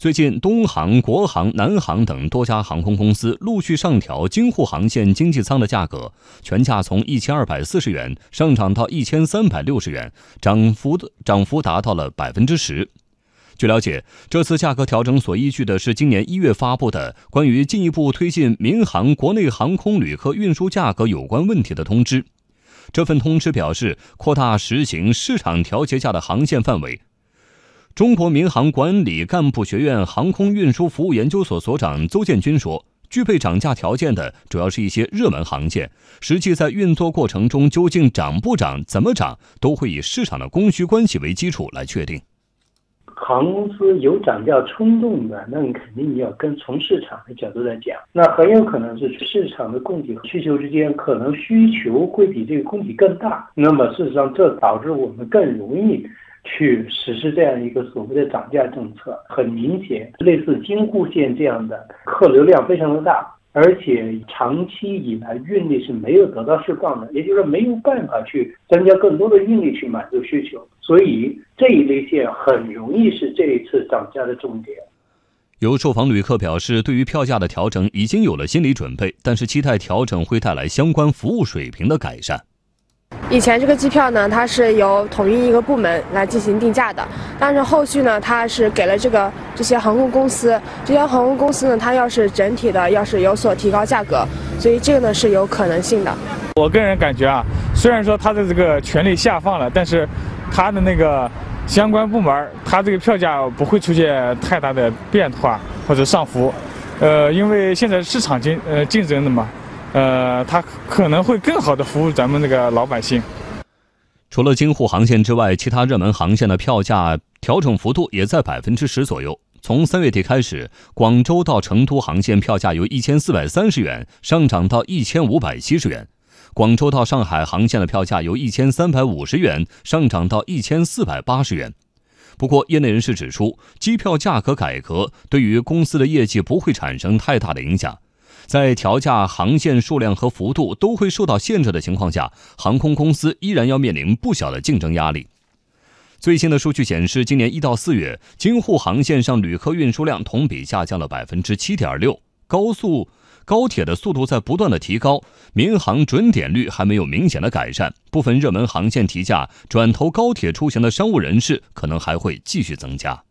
最近，东航、国航、南航等多家航空公司陆续上调京沪航线经济舱的价格，全价从一千二百四十元上涨到一千三百六十元，涨幅的涨幅达到了百分之十。据了解，这次价格调整所依据的是今年一月发布的关于进一步推进民航国内航空旅客运输价格有关问题的通知。这份通知表示，扩大实行市场调节价的航线范围。中国民航管理干部学院航空运输服务研究所所长邹建军说：“具备涨价条件的，主要是一些热门航线，实际在运作过程中究竟涨不涨、怎么涨，都会以市场的供需关系为基础来确定。”航空公司有涨价冲动的，那你肯定要跟从市场的角度来讲，那很有可能是市场的供给和需求之间，可能需求会比这个供给更大。那么事实上，这导致我们更容易去实施这样一个所谓的涨价政策。很明显，类似京沪线这样的客流量非常的大。而且长期以来运力是没有得到释放的，也就是说没有办法去增加更多的运力去满足需求，所以这一类线很容易是这一次涨价的重点。有受访旅客表示，对于票价的调整已经有了心理准备，但是期待调整会带来相关服务水平的改善。以前这个机票呢，它是由统一一个部门来进行定价的，但是后续呢，它是给了这个这些航空公司，这些航空公司呢，它要是整体的要是有所提高价格，所以这个呢是有可能性的。我个人感觉啊，虽然说它的这个权力下放了，但是它的那个相关部门，它这个票价不会出现太大的变化或者上浮，呃，因为现在市场竞呃竞争的嘛。呃，它可能会更好的服务咱们这个老百姓。除了京沪航线之外，其他热门航线的票价调整幅度也在百分之十左右。从三月底开始，广州到成都航线票价由一千四百三十元上涨到一千五百七十元；广州到上海航线的票价由一千三百五十元上涨到一千四百八十元。不过，业内人士指出，机票价格改革对于公司的业绩不会产生太大的影响。在调价航线数量和幅度都会受到限制的情况下，航空公司依然要面临不小的竞争压力。最新的数据显示，今年一到四月，京沪航线上旅客运输量同比下降了百分之七点六。高速高铁的速度在不断的提高，民航准点率还没有明显的改善。部分热门航线提价转投高铁出行的商务人士可能还会继续增加。